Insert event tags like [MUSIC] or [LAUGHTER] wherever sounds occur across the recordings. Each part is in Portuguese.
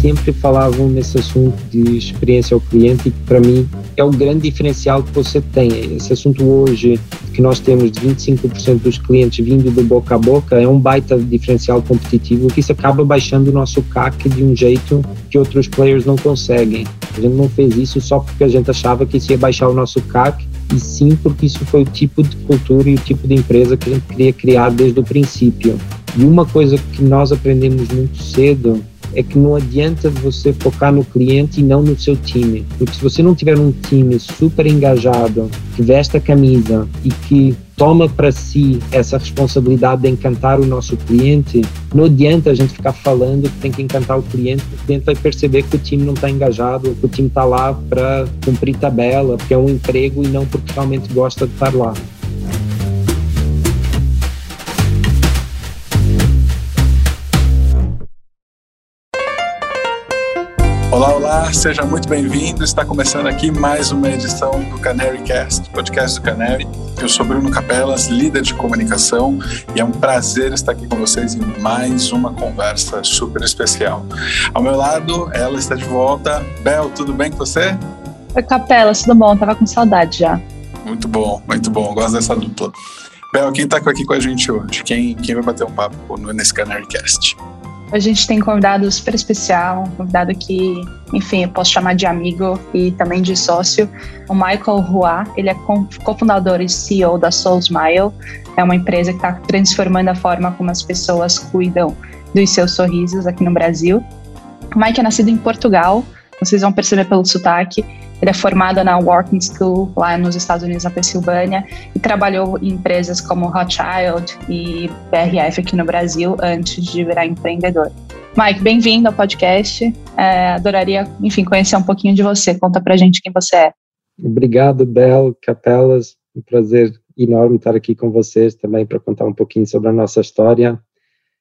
sempre falavam nesse assunto de experiência ao cliente e que para mim é o grande diferencial que você tem. Esse assunto hoje que nós temos de 25% dos clientes vindo do boca a boca é um baita diferencial competitivo que isso acaba baixando o nosso CAC de um jeito que outros players não conseguem. A gente não fez isso só porque a gente achava que isso ia baixar o nosso CAC e sim porque isso foi o tipo de cultura e o tipo de empresa que a gente queria criar desde o princípio. E uma coisa que nós aprendemos muito cedo é que não adianta você focar no cliente e não no seu time. Porque se você não tiver um time super engajado, que veste a camisa e que toma para si essa responsabilidade de encantar o nosso cliente, não adianta a gente ficar falando que tem que encantar o cliente, porque o cliente vai perceber que o time não está engajado, que o time está lá para cumprir tabela, porque é um emprego e não porque realmente gosta de estar lá. Olá, olá, seja muito bem-vindo. Está começando aqui mais uma edição do Canary Cast, podcast do Canary. Eu sou Bruno Capelas, líder de comunicação, e é um prazer estar aqui com vocês em mais uma conversa super especial. Ao meu lado, ela está de volta. Bel, tudo bem com você? Oi, Capelas, tudo bom? Tava com saudade já. Muito bom, muito bom. Gosto dessa dupla. Bel, quem está aqui com a gente hoje? Quem, quem vai bater um papo nesse Canary Cast? A gente tem convidado super especial, um convidado que, enfim, eu posso chamar de amigo e também de sócio, o Michael Hua. Ele é cofundador e CEO da Soul Smile, é uma empresa que está transformando a forma como as pessoas cuidam dos seus sorrisos aqui no Brasil. O Mike é nascido em Portugal, vocês vão perceber pelo sotaque. Ele é formado na Wharton School, lá nos Estados Unidos, na Pensilvânia, e trabalhou em empresas como Rothschild e BRF aqui no Brasil antes de virar empreendedor. Mike, bem-vindo ao podcast. É, adoraria, enfim, conhecer um pouquinho de você. Conta pra gente quem você é. Obrigado, Bel, Capelas. Um prazer enorme estar aqui com vocês também para contar um pouquinho sobre a nossa história.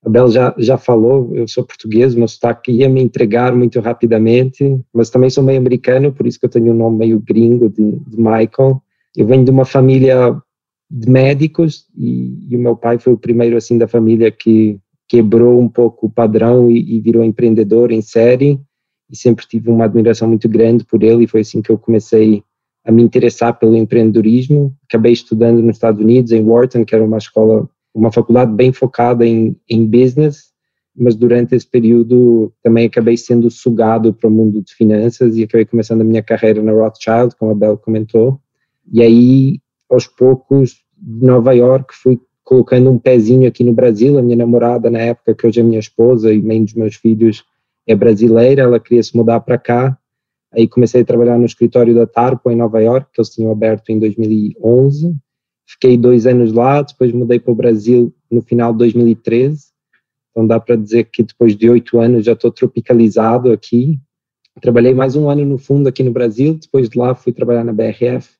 A Bel já, já falou, eu sou português, meu sotaque ia me entregar muito rapidamente, mas também sou meio americano, por isso que eu tenho um nome meio gringo de, de Michael. Eu venho de uma família de médicos e, e, o meu pai foi o primeiro assim da família que quebrou um pouco o padrão e, e virou empreendedor em série e sempre tive uma admiração muito grande por ele e foi assim que eu comecei a me interessar pelo empreendedorismo. Acabei estudando nos Estados Unidos, em Wharton, que era uma escola uma faculdade bem focada em, em business, mas durante esse período também acabei sendo sugado para o mundo de finanças e acabei começando a minha carreira na Rothschild, como a Bel comentou. E aí, aos poucos, de Nova York, fui colocando um pezinho aqui no Brasil. A minha namorada, na época, que hoje é minha esposa e mãe dos meus filhos, é brasileira, ela queria se mudar para cá. Aí comecei a trabalhar no escritório da Tarpo, em Nova York, que eles tinham aberto em 2011 Fiquei dois anos lá, depois mudei para o Brasil no final de 2013. Então dá para dizer que depois de oito anos já estou tropicalizado aqui. Trabalhei mais um ano no fundo aqui no Brasil, depois de lá fui trabalhar na BRF.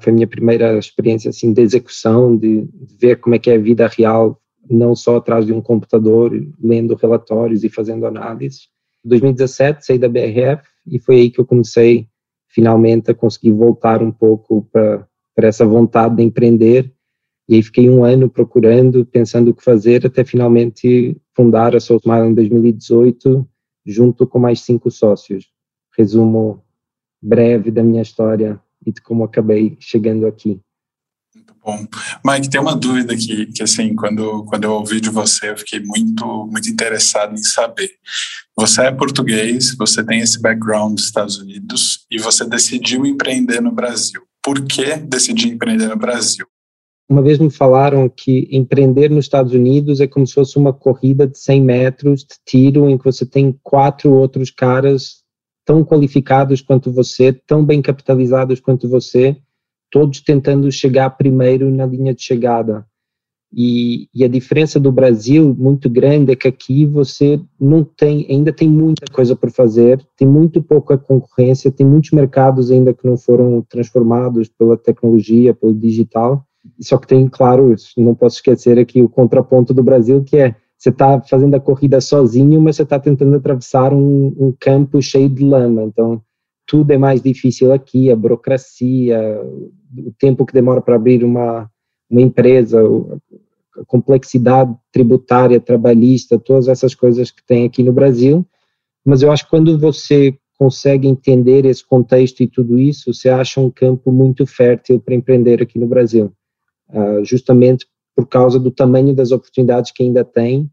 Foi a minha primeira experiência assim de execução, de, de ver como é que é a vida real, não só atrás de um computador, lendo relatórios e fazendo análises. Em 2017 saí da BRF e foi aí que eu comecei finalmente a conseguir voltar um pouco para para essa vontade de empreender. E aí fiquei um ano procurando, pensando o que fazer, até finalmente fundar a Soul em 2018, junto com mais cinco sócios. Resumo breve da minha história e de como acabei chegando aqui. Muito bom. Mike, tem uma dúvida aqui, que assim, quando, quando eu ouvi de você, eu fiquei muito, muito interessado em saber. Você é português, você tem esse background dos Estados Unidos e você decidiu empreender no Brasil por que decidir empreender no Brasil? Uma vez me falaram que empreender nos Estados Unidos é como se fosse uma corrida de 100 metros de tiro em que você tem quatro outros caras tão qualificados quanto você, tão bem capitalizados quanto você, todos tentando chegar primeiro na linha de chegada. E, e, a diferença do Brasil muito grande é que aqui você não tem, ainda tem muita coisa por fazer, tem muito pouca concorrência, tem muitos mercados ainda que não foram transformados pela tecnologia, pelo digital. Só que tem, claro, não posso esquecer aqui o contraponto do Brasil, que é você está fazendo a corrida sozinho, mas você está tentando atravessar um, um campo cheio de lama. Então, tudo é mais difícil aqui, a burocracia, o tempo que demora para abrir uma uma empresa, complexidade tributária, trabalhista, todas essas coisas que tem aqui no Brasil, mas eu acho que quando você consegue entender esse contexto e tudo isso, você acha um campo muito fértil para empreender aqui no Brasil, uh, justamente por causa do tamanho das oportunidades que ainda tem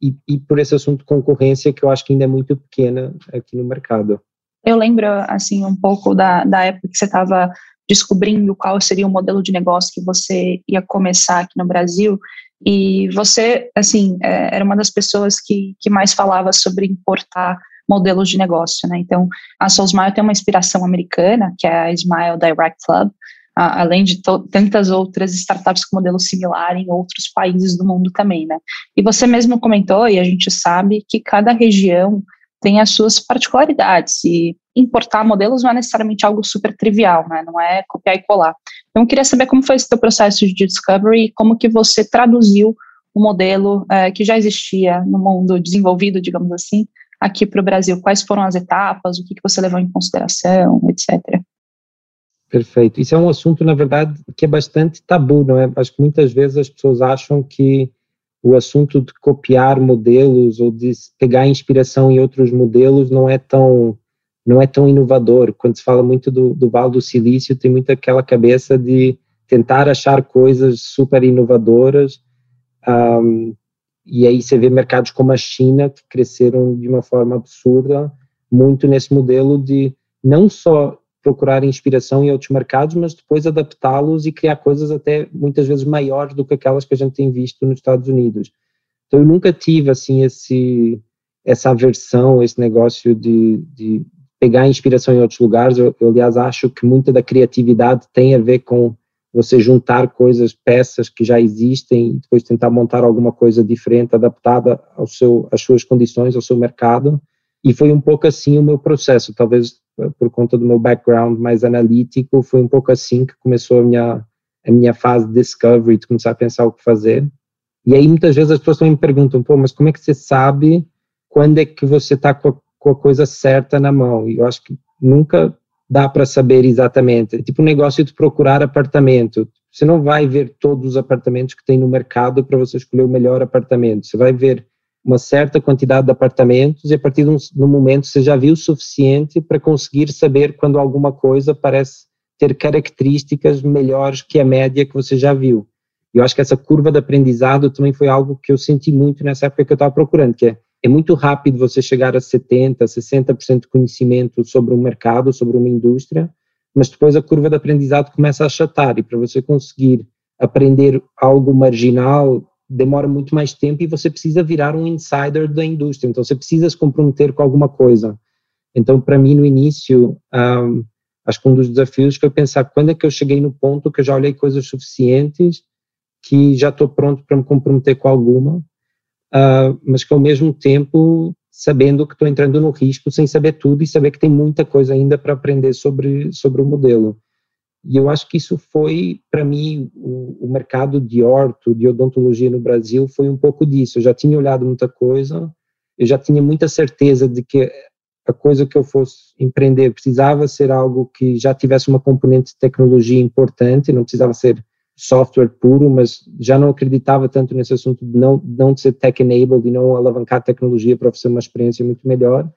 e, e, por esse assunto de concorrência que eu acho que ainda é muito pequena aqui no mercado. Eu lembro, assim, um pouco da, da época que você estava descobrindo qual seria o modelo de negócio que você ia começar aqui no Brasil, e você, assim, é, era uma das pessoas que, que mais falava sobre importar modelos de negócio, né? Então, a Soul Smile tem uma inspiração americana, que é a Smile Direct Club, além de tantas outras startups com modelo similar em outros países do mundo também, né? E você mesmo comentou, e a gente sabe que cada região tem as suas particularidades e importar modelos não é necessariamente algo super trivial, né? Não é copiar e colar. Então, eu queria saber como foi esse teu processo de discovery e como que você traduziu o modelo é, que já existia no mundo desenvolvido, digamos assim, aqui para o Brasil. Quais foram as etapas, o que, que você levou em consideração, etc. Perfeito. Isso é um assunto, na verdade, que é bastante tabu, não é? Acho que muitas vezes as pessoas acham que o assunto de copiar modelos ou de pegar inspiração em outros modelos não é tão não é tão inovador. Quando se fala muito do, do Vale do Silício, tem muito aquela cabeça de tentar achar coisas super inovadoras. Um, e aí você vê mercados como a China que cresceram de uma forma absurda, muito nesse modelo de não só procurar inspiração em outros mercados, mas depois adaptá-los e criar coisas até muitas vezes maiores do que aquelas que a gente tem visto nos Estados Unidos. Então eu nunca tive assim esse essa aversão, esse negócio de, de pegar inspiração em outros lugares. Eu, eu, aliás, acho que muita da criatividade tem a ver com você juntar coisas, peças que já existem e depois tentar montar alguma coisa diferente, adaptada ao seu, às suas condições, ao seu mercado. E foi um pouco assim o meu processo, talvez por conta do meu background mais analítico, foi um pouco assim que começou a minha, a minha fase de discovery, de começar a pensar o que fazer. E aí muitas vezes as pessoas também me perguntam, pô, mas como é que você sabe quando é que você está com, com, a coisa certa na mão? E eu acho que nunca dá para saber exatamente. É tipo um negócio de procurar apartamento. Você não vai ver todos os apartamentos que tem no mercado para você escolher o melhor apartamento. Você vai ver uma certa quantidade de apartamentos e a partir de um, um momento você já viu o suficiente para conseguir saber quando alguma coisa parece ter características melhores que a média que você já viu. Eu acho que essa curva de aprendizado também foi algo que eu senti muito nessa época que eu estava procurando, que é, é muito rápido você chegar a 70%, 60% de conhecimento sobre um mercado, sobre uma indústria, mas depois a curva de aprendizado começa a achatar e para você conseguir aprender algo marginal demora muito mais tempo e você precisa virar um insider da indústria. Então, você precisa se comprometer com alguma coisa. Então, para mim, no início, um, acho que um dos desafios foi pensar quando é que eu cheguei no ponto que eu já olhei coisas suficientes, que já estou pronto para me comprometer com alguma, uh, mas que ao mesmo tempo sabendo que estou entrando no risco sem saber tudo e saber que tem muita coisa ainda para aprender sobre, sobre o modelo. E eu acho que isso foi, para mim, o, o, mercado de orto, de odontologia no Brasil, foi um pouco disso. Eu já tinha olhado muita coisa, eu já tinha muita certeza de que a coisa que eu fosse empreender precisava ser algo que já tivesse uma componente de tecnologia importante, não precisava ser software puro, mas já não acreditava tanto nesse assunto de não, não de ser tech-enabled e não alavancar tecnologia para oferecer uma experiência muito melhor.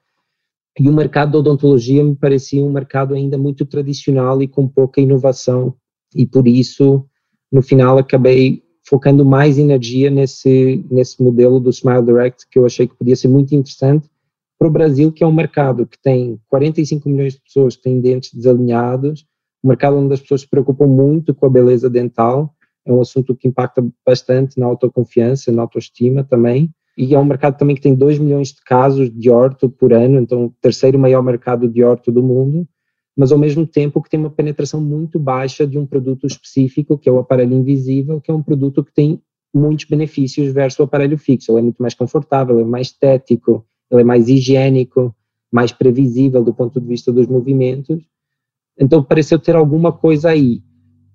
E o mercado da odontologia me parecia um mercado ainda muito tradicional e com pouca inovação, e por isso, no final, acabei focando mais energia nesse, nesse modelo do Smile Direct, que eu achei que podia ser muito interessante para o Brasil, que é um mercado que tem 45 milhões de pessoas que têm dentes desalinhados, um mercado onde as pessoas se preocupam muito com a beleza dental, é um assunto que impacta bastante na autoconfiança, na autoestima também, e é um mercado também que tem 2 milhões de casos de orto por ano, então o terceiro maior mercado de orto do mundo, mas ao mesmo tempo que tem uma penetração muito baixa de um produto específico, que é o aparelho invisível, que é um produto que tem muitos benefícios versus o aparelho fixo. Ele é muito mais confortável, é mais estético, ele é mais higiênico, mais previsível do ponto de vista dos movimentos. Então pareceu ter alguma coisa aí.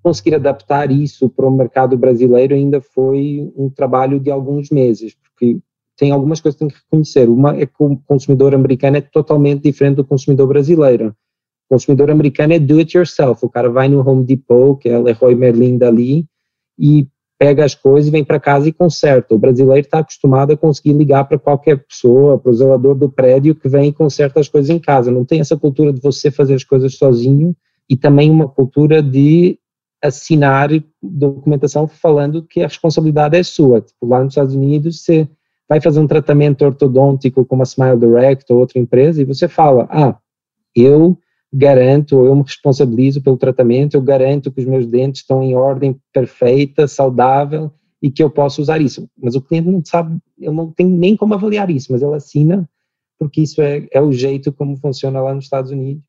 Conseguir adaptar isso para o mercado brasileiro ainda foi um trabalho de alguns meses, porque tem algumas coisas que tem que reconhecer. Uma é que o consumidor americano é totalmente diferente do consumidor brasileiro. O consumidor americano é do it yourself. O cara vai no Home Depot, que é Leroy Merlin dali, e pega as coisas e vem para casa e conserta. O brasileiro está acostumado a conseguir ligar para qualquer pessoa, para o zelador do prédio que vem e conserta as coisas em casa. Não tem essa cultura de você fazer as coisas sozinho e também uma cultura de assinar documentação falando que a responsabilidade é sua. Tipo, lá nos Estados Unidos, você vai fazer um tratamento ortodôntico com uma Smile Direct ou outra empresa e você fala, ah, eu garanto, eu me responsabilizo pelo tratamento, eu garanto que os meus dentes estão em ordem perfeita, saudável e que eu posso usar isso. Mas o cliente não sabe, ele não tem nem como avaliar isso, mas ele assina porque isso é, é o jeito como funciona lá nos Estados Unidos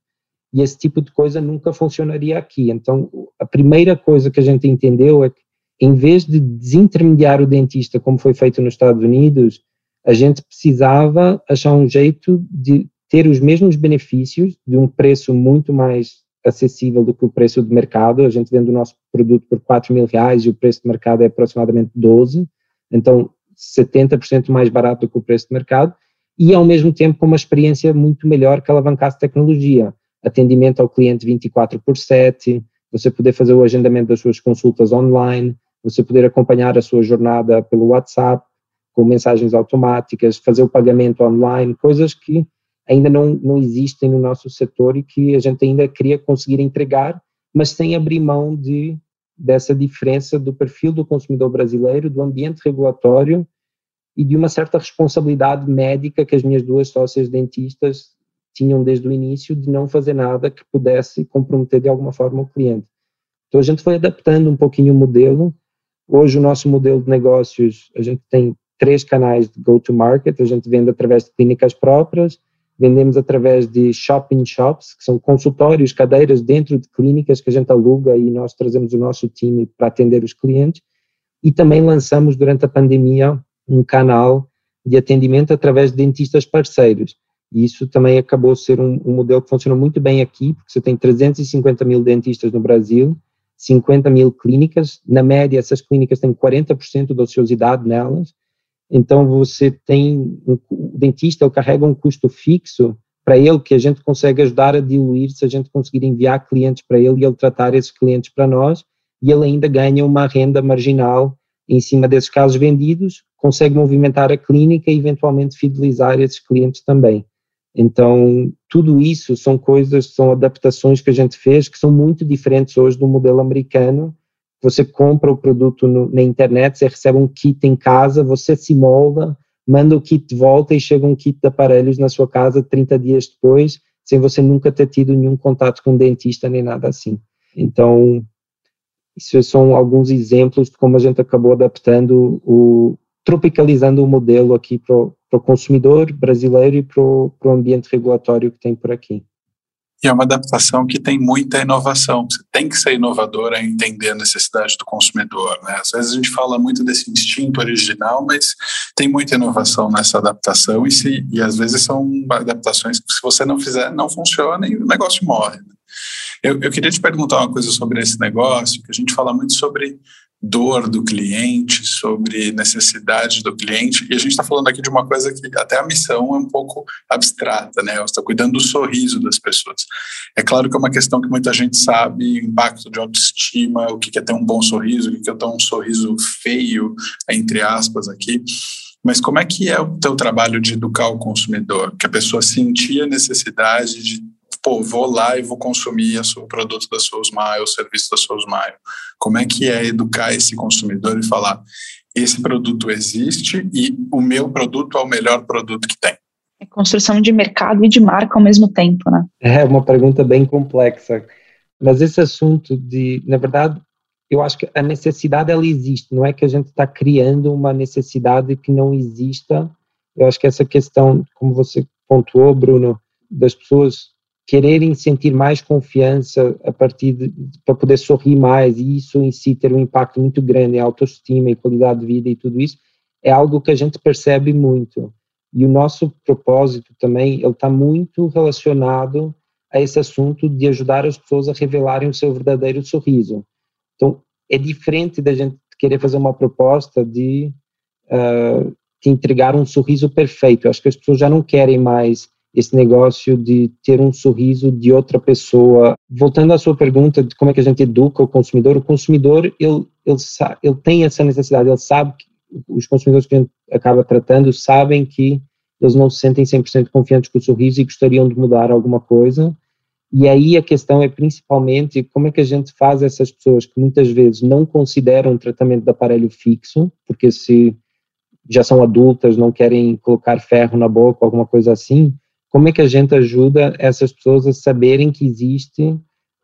e esse tipo de coisa nunca funcionaria aqui. Então, a primeira coisa que a gente entendeu é que, em vez de desintermediar o dentista, como foi feito nos Estados Unidos, a gente precisava achar um jeito de ter os mesmos benefícios de um preço muito mais acessível do que o preço de mercado. A gente vende o nosso produto por 4 mil reais e o preço de mercado é aproximadamente 12, então 70% mais barato do que o preço de mercado, e ao mesmo tempo com uma experiência muito melhor que alavancasse tecnologia. Atendimento ao cliente 24 por 7, você poder fazer o agendamento das suas consultas online, você poder acompanhar a sua jornada pelo WhatsApp, com mensagens automáticas, fazer o pagamento online, coisas que ainda não, não existem no nosso setor e que a gente ainda queria conseguir entregar, mas sem abrir mão de, dessa diferença do perfil do consumidor brasileiro, do ambiente regulatório e de uma certa responsabilidade médica que as minhas duas sócias dentistas tinham desde o início de não fazer nada que pudesse comprometer de alguma forma o cliente. Então a gente foi adaptando um pouquinho o modelo. Hoje o nosso modelo de negócios, a gente tem três canais de go-to-market, a gente vende através de clínicas próprias, vendemos através de shopping shops, que são consultórios, cadeiras dentro de clínicas que a gente aluga e nós trazemos o nosso time para atender os clientes. E também lançamos durante a pandemia um canal de atendimento através de dentistas parceiros. E isso também acabou ser um, um modelo que funcionou muito bem aqui, porque você tem 350 mil dentistas no Brasil, 50 mil clínicas, na média essas clínicas têm 40% da ociosidade nelas, então, você tem, um, o dentista ele carrega um custo fixo para ele que a gente consegue ajudar a diluir se a gente conseguir enviar clientes para ele e ele tratar esses clientes para nós. E ele ainda ganha uma renda marginal em cima desses casos vendidos, consegue movimentar a clínica e eventualmente fidelizar esses clientes também. Então, tudo isso são coisas, são adaptações que a gente fez que são muito diferentes hoje do modelo americano, você compra o produto no, na internet, você recebe um kit em casa, você se molda, manda o kit de volta e chega um kit de aparelhos na sua casa 30 dias depois, sem você nunca ter tido nenhum contato com um dentista nem nada assim. Então, isso são alguns exemplos de como a gente acabou adaptando o tropicalizando o modelo aqui para o consumidor brasileiro e para o ambiente regulatório que tem por aqui. E é uma adaptação que tem muita inovação. Você tem que ser inovador a entender a necessidade do consumidor. Né? Às vezes a gente fala muito desse instinto original, mas tem muita inovação nessa adaptação e, se, e às vezes são adaptações que se você não fizer, não funciona e o negócio morre. Né? Eu, eu queria te perguntar uma coisa sobre esse negócio, que a gente fala muito sobre dor do cliente, sobre necessidade do cliente. E a gente está falando aqui de uma coisa que até a missão é um pouco abstrata, né? Está cuidando do sorriso das pessoas. É claro que é uma questão que muita gente sabe, impacto de autoestima, o que é ter um bom sorriso, o que é ter um sorriso feio, entre aspas, aqui. Mas como é que é o teu trabalho de educar o consumidor? Que a pessoa sentia necessidade de pô, vou lá e vou consumir o produto da Soulsmile, o serviço da Soulsmile. Como é que é educar esse consumidor e falar, esse produto existe e o meu produto é o melhor produto que tem? É construção de mercado e de marca ao mesmo tempo, né? É uma pergunta bem complexa. Mas esse assunto de, na verdade, eu acho que a necessidade ela existe, não é que a gente está criando uma necessidade que não exista. Eu acho que essa questão, como você pontuou, Bruno, das pessoas quererem sentir mais confiança a partir de, para poder sorrir mais e isso em si ter um impacto muito grande em autoestima e qualidade de vida e tudo isso é algo que a gente percebe muito. E o nosso propósito também ele está muito relacionado a esse assunto de ajudar as pessoas a revelarem o seu verdadeiro sorriso. Então é diferente da gente querer fazer uma proposta de, uh, de entregar um sorriso perfeito. Eu acho que as pessoas já não querem mais esse negócio de ter um sorriso de outra pessoa. Voltando à sua pergunta de como é que a gente educa o consumidor, o consumidor ele, ele, ele tem essa necessidade, ele sabe que os consumidores que a gente acaba tratando sabem que eles não se sentem 100% confiantes com o sorriso e gostariam de mudar alguma coisa. E aí a questão é principalmente como é que a gente faz essas pessoas que muitas vezes não consideram o tratamento de aparelho fixo, porque se já são adultas, não querem colocar ferro na boca, alguma coisa assim, como é que a gente ajuda essas pessoas a saberem que existe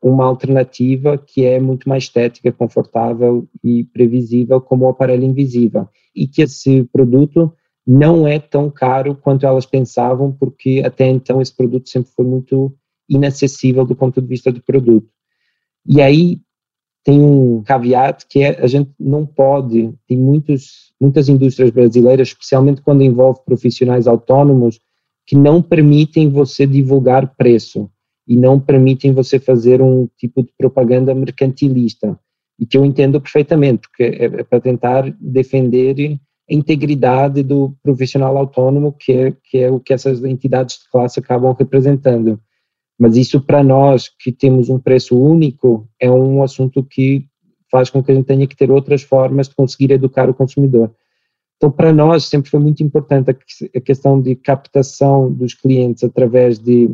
uma alternativa que é muito mais estética, confortável e previsível como o aparelho invisível e que esse produto não é tão caro quanto elas pensavam, porque até então esse produto sempre foi muito inacessível do ponto de vista do produto. E aí tem um caveat que é a gente não pode, tem muitos, muitas indústrias brasileiras, especialmente quando envolve profissionais autônomos, que não permitem você divulgar preço e não permitem você fazer um tipo de propaganda mercantilista, e que eu entendo perfeitamente, porque é, é para tentar defender a integridade do profissional autônomo, que é, que é o que essas entidades de classe acabam representando. Mas isso, para nós, que temos um preço único, é um assunto que faz com que a gente tenha que ter outras formas de conseguir educar o consumidor. Então, para nós, sempre foi muito importante a questão de captação dos clientes através de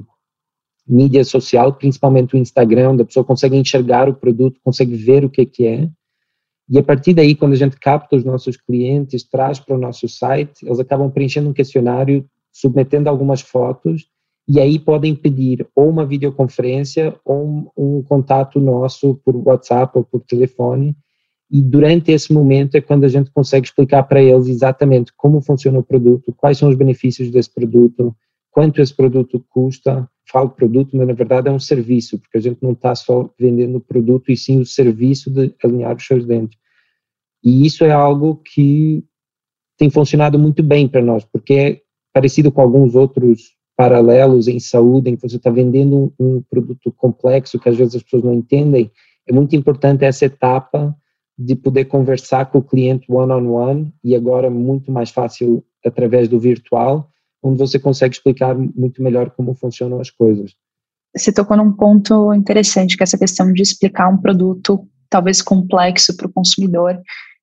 mídia social, principalmente o Instagram, onde a pessoa consegue enxergar o produto, consegue ver o que, é que é. E a partir daí, quando a gente capta os nossos clientes, traz para o nosso site, eles acabam preenchendo um questionário, submetendo algumas fotos, e aí podem pedir ou uma videoconferência ou um, um contato nosso por WhatsApp ou por telefone. E durante esse momento é quando a gente consegue explicar para eles exatamente como funciona o produto, quais são os benefícios desse produto, quanto esse produto custa. Falo produto, mas na verdade é um serviço, porque a gente não está só vendendo o produto, e sim o serviço de alinhar os seus dentes. E isso é algo que tem funcionado muito bem para nós, porque é parecido com alguns outros paralelos em saúde, em que você está vendendo um, um, produto complexo que às vezes as pessoas não entendem. É muito importante essa etapa de poder conversar com o cliente one-on-one -on -one, e agora muito mais fácil através do virtual, onde você consegue explicar muito melhor como funcionam as coisas. Você tocou num ponto interessante, que é essa questão de explicar um produto talvez complexo para o consumidor,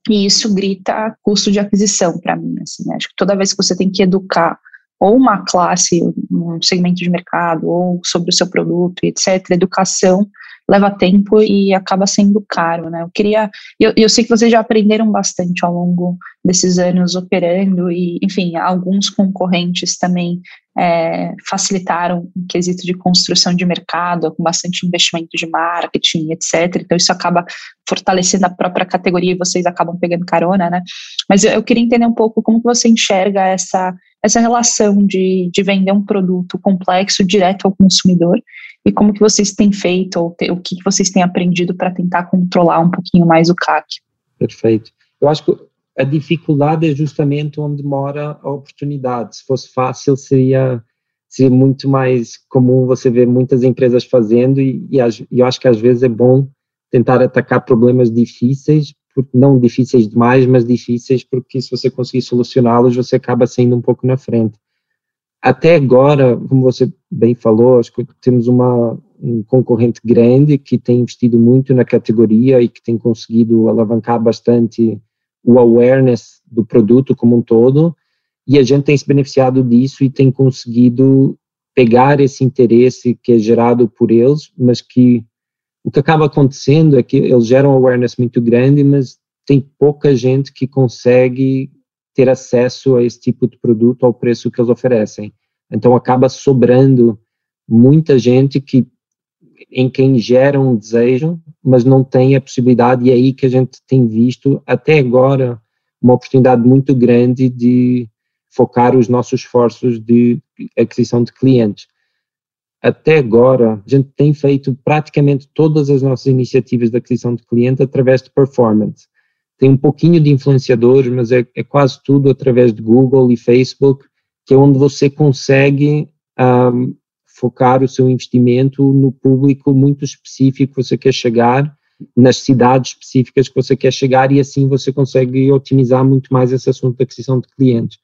e isso grita custo de aquisição para mim. Assim, né? Acho que toda vez que você tem que educar ou uma classe, um segmento de mercado, ou sobre o seu produto, etc., educação leva tempo e acaba sendo caro, né? Eu queria, eu, eu sei que vocês já aprenderam bastante ao longo desses anos operando e, enfim, alguns concorrentes também é, facilitaram o quesito de construção de mercado, com bastante investimento de marketing, etc. Então, isso acaba fortalecendo a própria categoria e vocês acabam pegando carona, né? Mas eu, eu queria entender um pouco como que você enxerga essa, essa relação de, de vender um produto complexo direto ao consumidor e como que vocês têm feito ou te, o que vocês têm aprendido para tentar controlar um pouquinho mais o CAC. Perfeito. Eu acho que a dificuldade é justamente onde mora a oportunidade. Se fosse fácil, seria seria muito mais comum você ver muitas empresas fazendo e, e, e eu acho que às vezes é bom tentar atacar problemas difíceis, não difíceis demais, mas difíceis porque se você conseguir solucioná-los, você acaba saindo um pouco na frente. Até agora, como você bem falou, acho que temos uma, um concorrente grande que tem investido muito na categoria e que tem conseguido alavancar bastante o awareness do produto como um todo, e a gente tem se beneficiado disso e tem conseguido pegar esse interesse que é gerado por eles, mas que o que acaba acontecendo é que eles geram awareness muito grande, mas tem pouca gente que consegue ter acesso a esse tipo de produto ao preço que eles oferecem. Então acaba sobrando muita gente que em quem gera um desejo, mas não tem a possibilidade, e é aí que a gente tem visto até agora uma oportunidade muito grande de focar os nossos esforços de aquisição de clientes. Até agora, a gente tem feito praticamente todas as nossas iniciativas de aquisição de cliente através de performance tem um pouquinho de influenciadores, mas é, é quase tudo através de Google e Facebook, que é onde você consegue um, focar o seu investimento no público muito específico que você quer chegar, nas cidades específicas que você quer chegar e assim você consegue otimizar muito mais esse assunto da aquisição de clientes.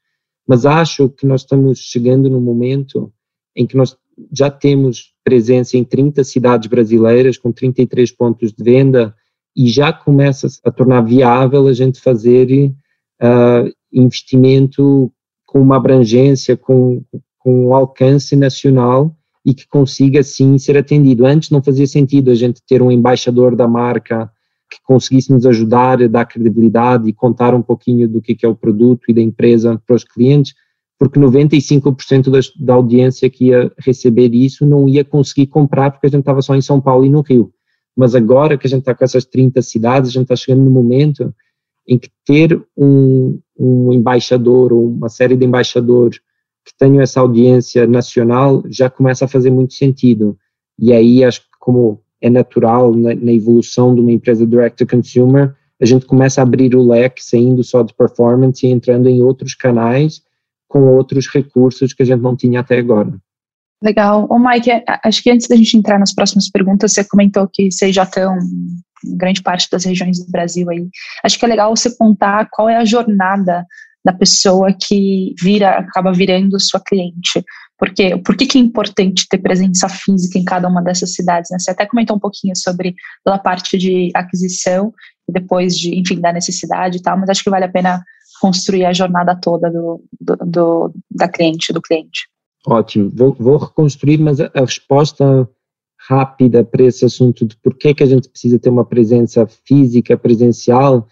Mas acho que nós estamos chegando no momento em que nós já temos presença em 30 cidades brasileiras com 33 pontos de venda e já começa a tornar viável a gente fazer uh, investimento com uma abrangência, com, com um alcance nacional e que consiga sim ser atendido. Antes não fazia sentido a gente ter um embaixador da marca que conseguisse nos ajudar a dar credibilidade e contar um pouquinho do que é o produto e da empresa para os clientes, porque 95% das, da audiência que ia receber isso não ia conseguir comprar porque a gente estava só em São Paulo e no Rio. Mas agora que a gente está com essas 30 cidades, a gente está chegando no momento em que ter um, um embaixador ou uma série de embaixadores que tenham essa audiência nacional já começa a fazer muito sentido. E aí acho que como é natural na, na evolução de uma empresa direct to consumer, a gente começa a abrir o leque, saindo só de performance e entrando em outros canais com outros recursos que a gente não tinha até agora. Legal. Ô Mike, acho que antes da gente entrar nas próximas perguntas, você comentou que vocês já estão em grande parte das regiões do Brasil aí. Acho que é legal você contar qual é a jornada da pessoa que vira, acaba virando sua cliente. Porque, por que, que é importante ter presença física em cada uma dessas cidades? Né? Você até comentou um pouquinho sobre pela parte de aquisição e depois de, enfim, da necessidade e tal, mas acho que vale a pena construir a jornada toda do, do, do da cliente, do cliente. Ótimo, vou, vou reconstruir, mas a, a, resposta rápida para esse assunto de por que, que a gente precisa ter uma presença física, presencial,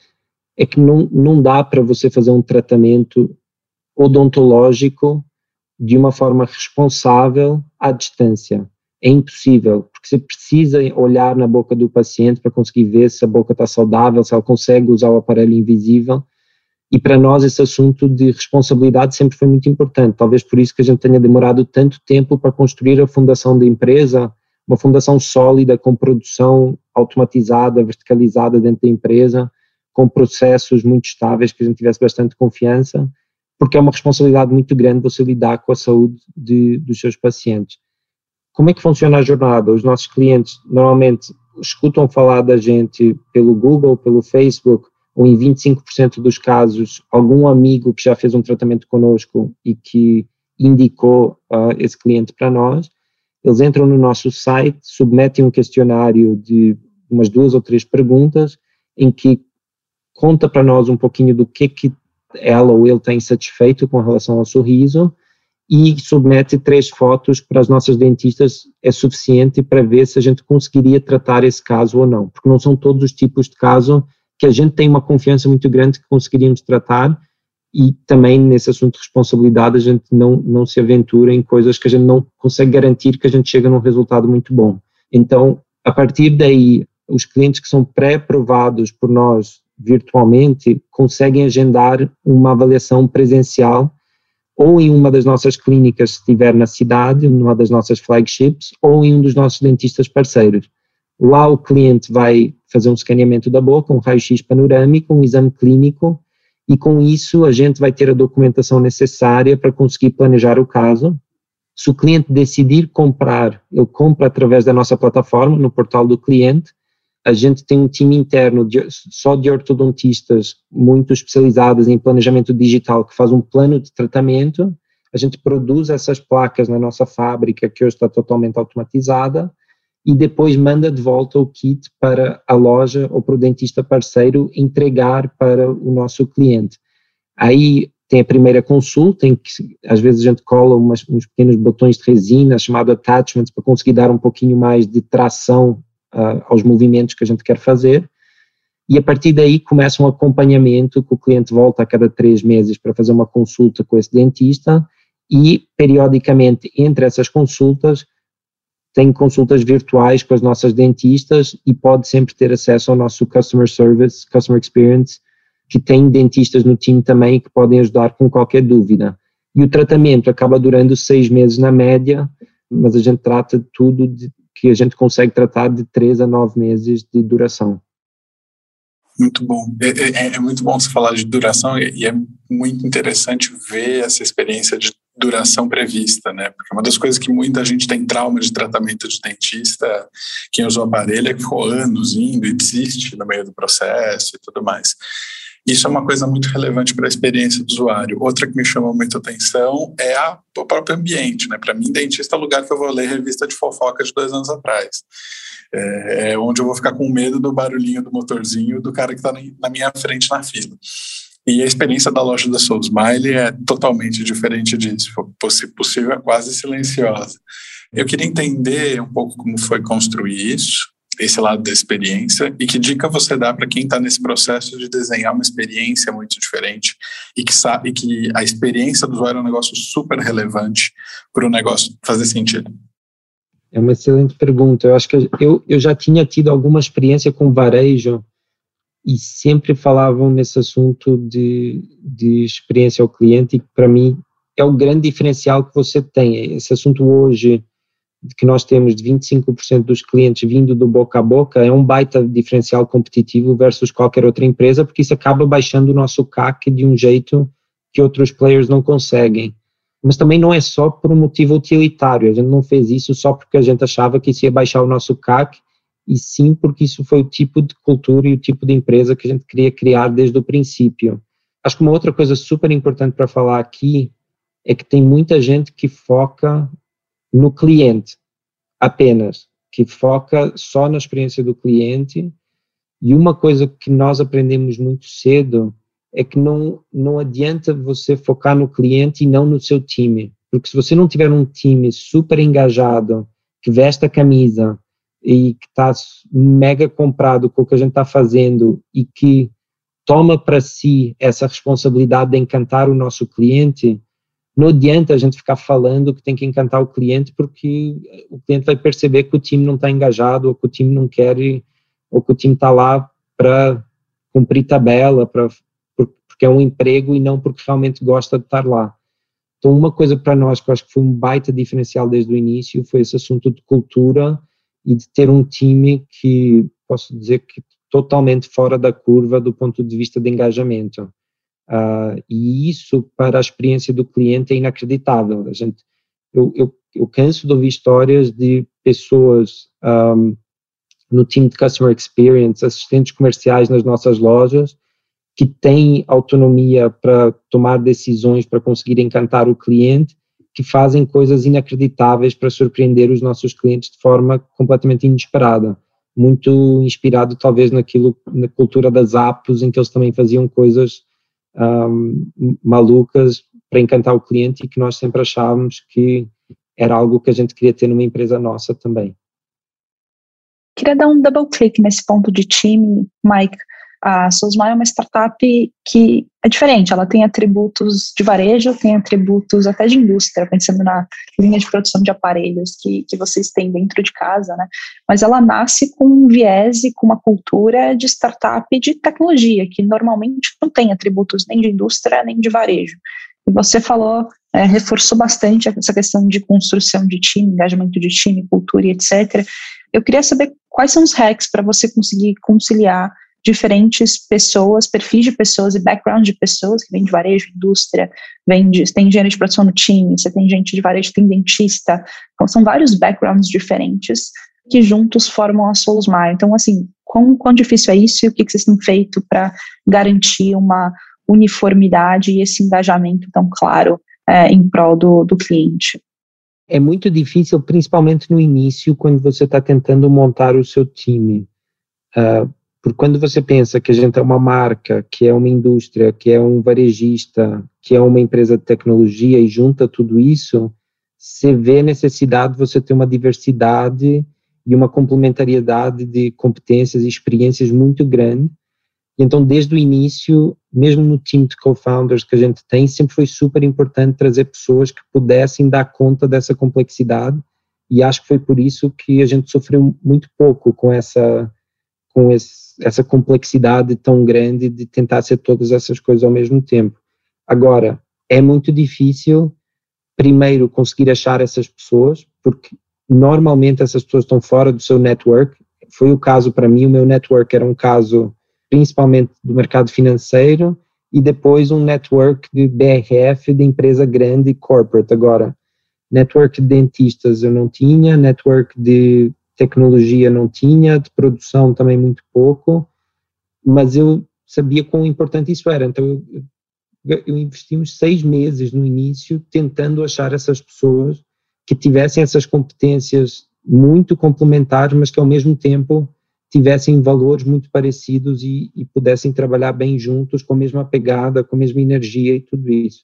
é que não, não dá para você fazer um tratamento odontológico de uma forma responsável à distância. É impossível, porque você precisa olhar na boca do paciente para conseguir ver se a boca está saudável, se ela consegue usar o aparelho invisível. E para nós esse assunto de responsabilidade sempre foi muito importante. Talvez por isso que a gente tenha demorado tanto tempo para construir a fundação da empresa, uma fundação sólida com produção automatizada, verticalizada dentro da empresa, com processos muito estáveis, que a gente tivesse bastante confiança, porque é uma responsabilidade muito grande você lidar com a saúde de, dos seus pacientes. Como é que funciona a jornada? Os nossos clientes normalmente escutam falar da gente pelo Google, pelo Facebook, ou em 25% dos casos, algum amigo que já fez um tratamento conosco e que indicou uh, esse cliente para nós. Eles entram no nosso site, submetem um questionário de umas duas ou três perguntas, em que conta para nós um pouquinho do que, que ela ou ele tem satisfeito com relação ao sorriso e submete três fotos para as nossas dentistas é suficiente para ver se a gente conseguiria tratar esse caso ou não, porque não são todos os tipos de caso que a gente tem uma confiança muito grande que conseguiríamos tratar e também nesse assunto de responsabilidade a gente não, não se aventura em coisas que a gente não consegue garantir que a gente chega num resultado muito bom. Então, a partir daí, os clientes que são pré-aprovados por nós virtualmente conseguem agendar uma avaliação presencial ou em uma das nossas clínicas, se estiver na cidade, numa das nossas flagships, ou em um dos nossos dentistas parceiros. Lá o cliente vai fazer um escaneamento da boca, um raio-x panorâmico, um exame clínico, e com isso a gente vai ter a documentação necessária para conseguir planejar o caso. Se o cliente decidir comprar, ele compra através da nossa plataforma, no portal do cliente, a gente tem um time interno de, só de ortodontistas muito especializados em planejamento digital que faz um plano de tratamento. A gente produz essas placas na nossa fábrica, que hoje está totalmente automatizada, e depois manda de volta o kit para a loja ou para o dentista parceiro entregar para o nosso cliente. Aí tem a primeira consulta, em que às vezes a gente cola umas, uns pequenos botões de resina, chamado attachments, para conseguir dar um pouquinho mais de tração uh, aos movimentos que a gente quer fazer. E a partir daí começa um acompanhamento que o cliente volta a cada três meses para fazer uma consulta com esse dentista e, periodicamente, entre essas consultas, tem consultas virtuais com as nossas dentistas e pode sempre ter acesso ao nosso customer service, customer experience, que tem dentistas no time também que podem ajudar com qualquer dúvida. E o tratamento acaba durando seis meses na média, mas a gente trata tudo de, que a gente consegue tratar de três a nove meses de duração. Muito bom. É, é, é, muito bom você falar de duração e é muito interessante ver essa experiência de duração prevista, né? Porque uma das coisas que muita gente tem trauma de tratamento de dentista, quem usa o aparelho é que ficou anos indo e desiste no meio do processo e tudo mais. Isso é uma coisa muito relevante para a experiência do usuário. Outra que me chama muita atenção é a, o próprio ambiente. Né? Para mim, dentista é o lugar que eu vou ler revista de fofoca de dois anos atrás. É, é onde eu vou ficar com medo do barulhinho do motorzinho do cara que está na minha frente na fila. E a experiência da loja da Soul Smile é totalmente diferente disso. Se possível, é quase silenciosa. Eu queria entender um pouco como foi construir isso, esse lado da experiência, e que dica você dá para quem está nesse processo de desenhar uma experiência muito diferente e que sabe que a experiência do usuário é um negócio super relevante para o negócio fazer sentido. É uma excelente pergunta. Eu acho que eu, eu já tinha tido alguma experiência com varejo e sempre falavam nesse assunto de, de experiência ao cliente e para mim é o grande diferencial que você tem. Esse assunto hoje que nós temos de 25% dos clientes vindo do boca a boca é um baita diferencial competitivo versus qualquer outra empresa, porque isso acaba baixando o nosso CAC de um jeito que outros players não conseguem. Mas também não é só por um motivo utilitário, a gente não fez isso só porque a gente achava que isso ia baixar o nosso CAC, e sim porque isso foi o tipo de cultura e o tipo de empresa que a gente queria criar desde o princípio. Acho que uma outra coisa super importante para falar aqui é que tem muita gente que foca no cliente apenas, que foca só na experiência do cliente. E uma coisa que nós aprendemos muito cedo é que não, não adianta você focar no cliente e não no seu time. Porque se você não tiver um time super engajado, que veste a camisa, e que está mega comprado com o que a gente está fazendo e que toma para si essa responsabilidade de encantar o nosso cliente, não adianta a gente ficar falando que tem que encantar o cliente porque o cliente vai perceber que o time não está engajado ou que o time não quer ou que o time está lá para cumprir tabela, pra, porque é um emprego e não porque realmente gosta de estar lá. Então, uma coisa para nós que eu acho que foi um baita diferencial desde o início foi esse assunto de cultura e de ter um time que posso dizer que totalmente fora da curva do ponto de vista de engajamento. Uh, e isso para a experiência do cliente é inacreditável. A gente, eu, eu, eu canso de ouvir histórias de pessoas um, no time de Customer Experience, assistentes comerciais nas nossas lojas, que têm autonomia para tomar decisões para conseguir encantar o cliente que fazem coisas inacreditáveis para surpreender os nossos clientes de forma completamente inesperada. Muito inspirado, talvez, naquilo, na cultura das apps, em que eles também faziam coisas um, malucas para encantar o cliente e que nós sempre achávamos que era algo que a gente queria ter numa empresa nossa também. Queria dar um double click nesse ponto de time, Mike. A Soulsmile é uma startup que é diferente, ela tem atributos de varejo, tem atributos até de indústria, pensando na linha de produção de aparelhos que, que vocês têm dentro de casa, né? Mas ela nasce com um viés e com uma cultura de startup de tecnologia, que normalmente não tem atributos nem de indústria nem de varejo. E você falou, é, reforçou bastante essa questão de construção de time, engajamento de time, cultura e etc. Eu queria saber quais são os hacks para você conseguir conciliar diferentes pessoas, perfis de pessoas e background de pessoas, que vem de varejo, indústria, vem de, tem engenheiro de produção no time, você tem gente de varejo, tem dentista, então são vários backgrounds diferentes que juntos formam a Soulsmile. Então, assim, quão, quão difícil é isso e o que, que vocês têm feito para garantir uma uniformidade e esse engajamento tão claro é, em prol do, do cliente? É muito difícil, principalmente no início, quando você está tentando montar o seu time. Uh, porque quando você pensa que a gente é uma marca, que é uma indústria, que é um varejista, que é uma empresa de tecnologia e junta tudo isso, você vê a necessidade de você ter uma diversidade e uma complementariedade de competências e experiências muito grande. E então, desde o início, mesmo no time de co-founders que a gente tem, sempre foi super importante trazer pessoas que pudessem dar conta dessa complexidade. E acho que foi por isso que a gente sofreu muito pouco com essa com esse, essa complexidade tão grande de tentar ser todas essas coisas ao mesmo tempo. Agora, é muito difícil, primeiro, conseguir achar essas pessoas, porque normalmente essas pessoas estão fora do seu network. Foi o caso para mim, o meu network era um caso principalmente do mercado financeiro e depois um network de BRF, de empresa grande e corporate. Agora, network de dentistas eu não tinha, network de tecnologia não tinha, de produção também muito pouco, mas eu sabia quão importante isso era. Então, eu, eu investimos seis meses no início tentando achar essas pessoas que tivessem essas competências muito complementares, mas que ao mesmo tempo tivessem valores muito parecidos e, e, pudessem trabalhar bem juntos, com a mesma pegada, com a mesma energia e tudo isso.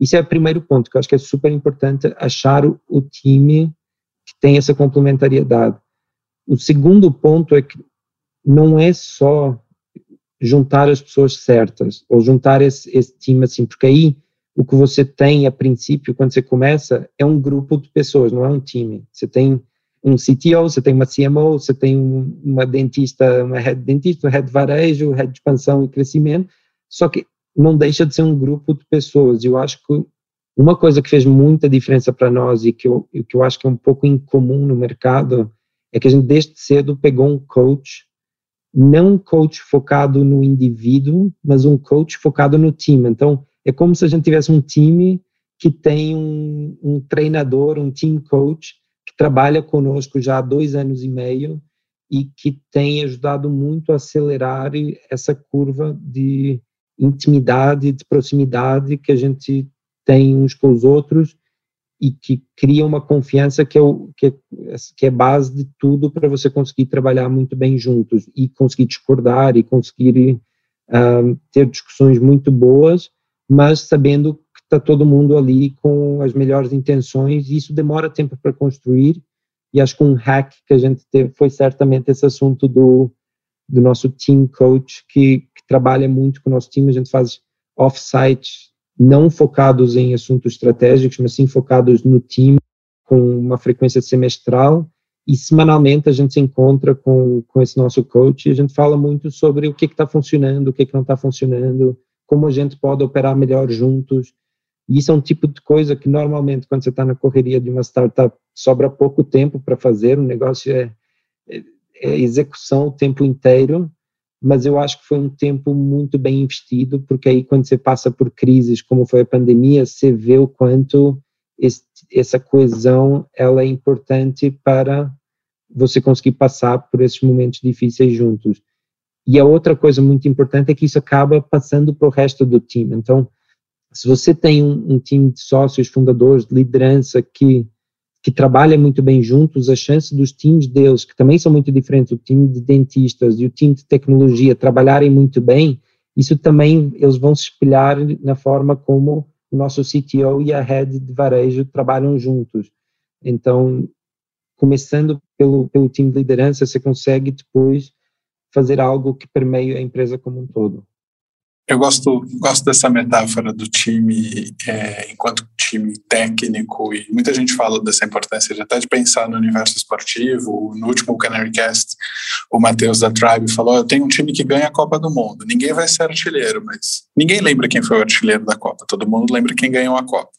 Isso é o primeiro ponto, que eu acho que é super importante, achar o, o time tem essa complementariedade. O segundo ponto é que não é só juntar as pessoas certas, ou juntar esse, esse time assim, porque aí o que você tem a princípio, quando você começa, é um grupo de pessoas, não é um time. Você tem um CTO, você tem uma CMO, você tem uma dentista, uma head dentista, um head varejo, head de expansão e crescimento, só que não deixa de ser um grupo de pessoas. Eu acho que uma coisa que fez muita diferença para nós e que eu, que eu acho que é um pouco incomum no mercado é que a gente desde cedo pegou um coach, não um coach focado no indivíduo, mas um coach focado no time. Então, é como se a gente tivesse um time que tem um, um treinador, um team coach, que trabalha conosco já há dois anos e meio e que tem ajudado muito a acelerar essa curva de intimidade, de proximidade que a gente tem uns com os outros e que cria uma confiança que é, o, que é, que é base de tudo para você conseguir trabalhar muito bem juntos e conseguir discordar e conseguir uh, ter discussões muito boas, mas sabendo que está todo mundo ali com as melhores intenções e isso demora tempo para construir e acho que um hack que a gente teve foi certamente esse assunto do, do nosso team coach que, que trabalha muito com o nosso time, a gente faz off-site não focados em assuntos estratégicos, mas sim focados no time, com uma frequência semestral. E semanalmente a gente se encontra com, com esse nosso coach e a gente fala muito sobre o que está funcionando, o que, que não está funcionando, como a gente pode operar melhor juntos. E isso é um tipo de coisa que normalmente, quando você está na correria de uma startup, sobra pouco tempo para fazer, o negócio é, é, é execução o tempo inteiro mas eu acho que foi um tempo muito bem investido, porque aí quando você passa por crises como foi a pandemia, você vê o quanto esse, essa coesão ela é importante para você conseguir passar por esses momentos difíceis juntos. E a outra coisa muito importante é que isso acaba passando para o resto do time. Então, se você tem um, um time de sócios, fundadores, de liderança que que trabalha muito bem juntos, a chance dos times deles, que também são muito diferentes, o time de dentistas e o time de tecnologia, trabalharem muito bem, isso também eles vão se espelhar na forma como o nosso CTO e a head de varejo trabalham juntos. Então, começando pelo, pelo time de liderança, você consegue depois fazer algo que permeie a empresa como um todo. Eu gosto, gosto dessa metáfora do time é, enquanto time técnico e muita gente fala dessa importância de até de pensar no universo esportivo. No último Canary Cast, o Matheus da Tribe falou: eu tenho um time que ganha a Copa do Mundo. Ninguém vai ser artilheiro, mas ninguém lembra quem foi o artilheiro da Copa. Todo mundo lembra quem ganhou a Copa.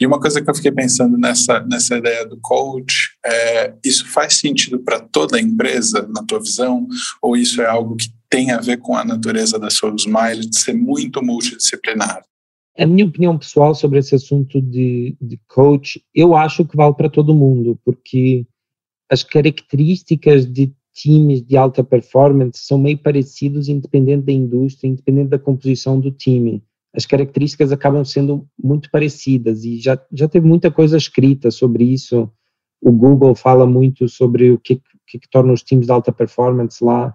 E uma coisa que eu fiquei pensando nessa, nessa ideia do coach, é, isso faz sentido para toda a empresa, na tua visão? Ou isso é algo que tem a ver com a natureza da Soul Smile de ser muito multidisciplinar? A minha opinião pessoal sobre esse assunto de, de coach, eu acho que vale para todo mundo, porque as características de times de alta performance são meio parecidos independente da indústria, independente da composição do time. As características acabam sendo muito parecidas e já, já teve muita coisa escrita sobre isso. O Google fala muito sobre o que, que, que torna os times de alta performance lá,